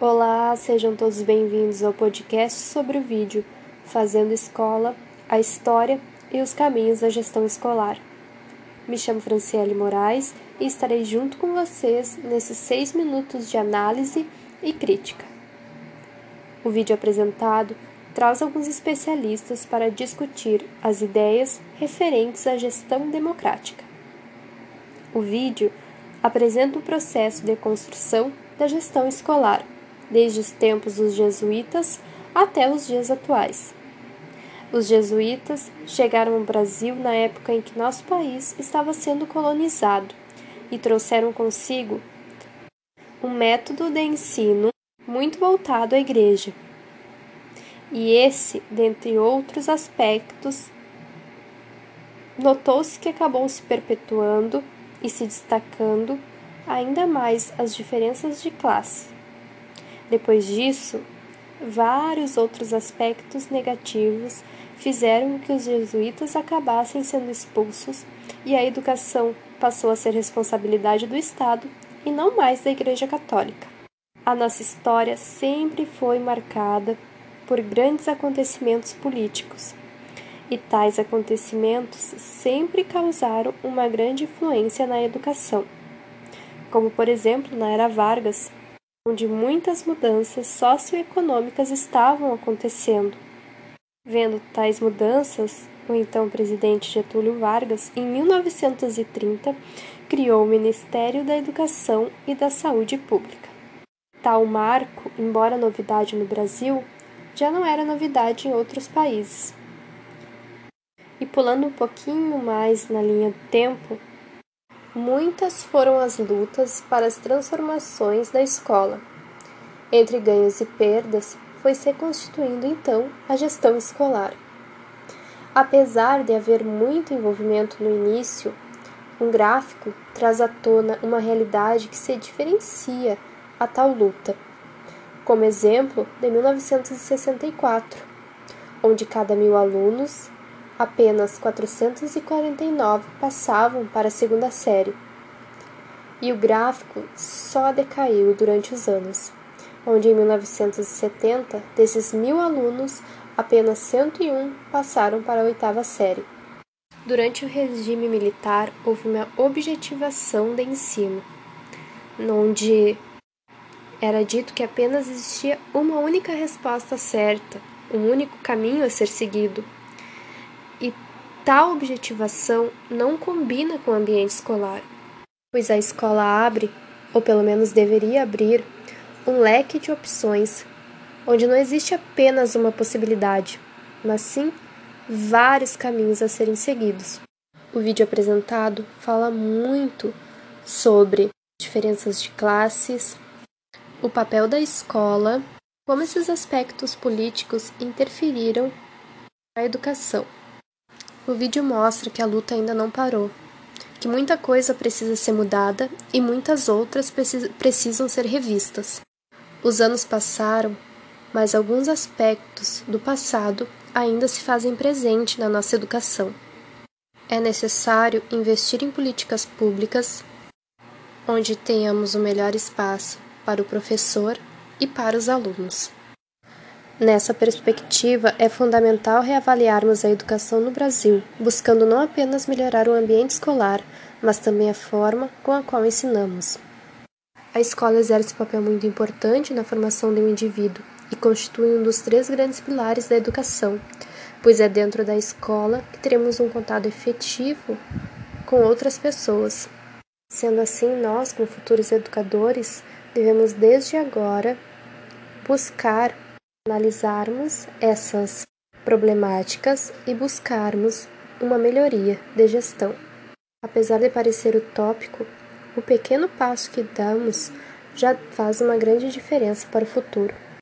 Olá, sejam todos bem-vindos ao podcast sobre o vídeo Fazendo Escola, a História e os Caminhos da Gestão Escolar. Me chamo Franciele Moraes e estarei junto com vocês nesses seis minutos de análise e crítica. O vídeo apresentado traz alguns especialistas para discutir as ideias referentes à gestão democrática. O vídeo apresenta o processo de construção da gestão escolar, desde os tempos dos jesuítas até os dias atuais. Os jesuítas chegaram ao Brasil na época em que nosso país estava sendo colonizado e trouxeram consigo um método de ensino muito voltado à igreja. E esse, dentre outros aspectos, notou-se que acabou se perpetuando e se destacando ainda mais as diferenças de classe. Depois disso, vários outros aspectos negativos fizeram que os jesuítas acabassem sendo expulsos e a educação passou a ser responsabilidade do Estado e não mais da Igreja Católica. A nossa história sempre foi marcada por grandes acontecimentos políticos, e tais acontecimentos sempre causaram uma grande influência na educação, como por exemplo na era Vargas, onde muitas mudanças socioeconômicas estavam acontecendo. Vendo tais mudanças, o então presidente Getúlio Vargas, em 1930, criou o Ministério da Educação e da Saúde Pública. Tal marco, embora novidade no Brasil, já não era novidade em outros países. E pulando um pouquinho mais na linha do tempo, muitas foram as lutas para as transformações da escola. Entre ganhos e perdas, foi se constituindo então a gestão escolar. Apesar de haver muito envolvimento no início, um gráfico traz à tona uma realidade que se diferencia a tal luta como exemplo de 1964, onde cada mil alunos, apenas 449 passavam para a segunda série. E o gráfico só decaiu durante os anos, onde em 1970, desses mil alunos, apenas 101 passaram para a oitava série. Durante o regime militar, houve uma objetivação de ensino, onde era dito que apenas existia uma única resposta certa, um único caminho a ser seguido. E tal objetivação não combina com o ambiente escolar, pois a escola abre, ou pelo menos deveria abrir, um leque de opções, onde não existe apenas uma possibilidade, mas sim vários caminhos a serem seguidos. O vídeo apresentado fala muito sobre diferenças de classes, o papel da escola, como esses aspectos políticos interferiram na educação. O vídeo mostra que a luta ainda não parou, que muita coisa precisa ser mudada e muitas outras precisam ser revistas. Os anos passaram, mas alguns aspectos do passado ainda se fazem presente na nossa educação. É necessário investir em políticas públicas onde tenhamos o melhor espaço para o professor e para os alunos. Nessa perspectiva, é fundamental reavaliarmos a educação no Brasil, buscando não apenas melhorar o ambiente escolar, mas também a forma com a qual ensinamos. A escola exerce um papel muito importante na formação de um indivíduo e constitui um dos três grandes pilares da educação, pois é dentro da escola que teremos um contato efetivo com outras pessoas. Sendo assim, nós, como futuros educadores, devemos desde agora buscar analisarmos essas problemáticas e buscarmos uma melhoria de gestão. Apesar de parecer utópico, o pequeno passo que damos já faz uma grande diferença para o futuro.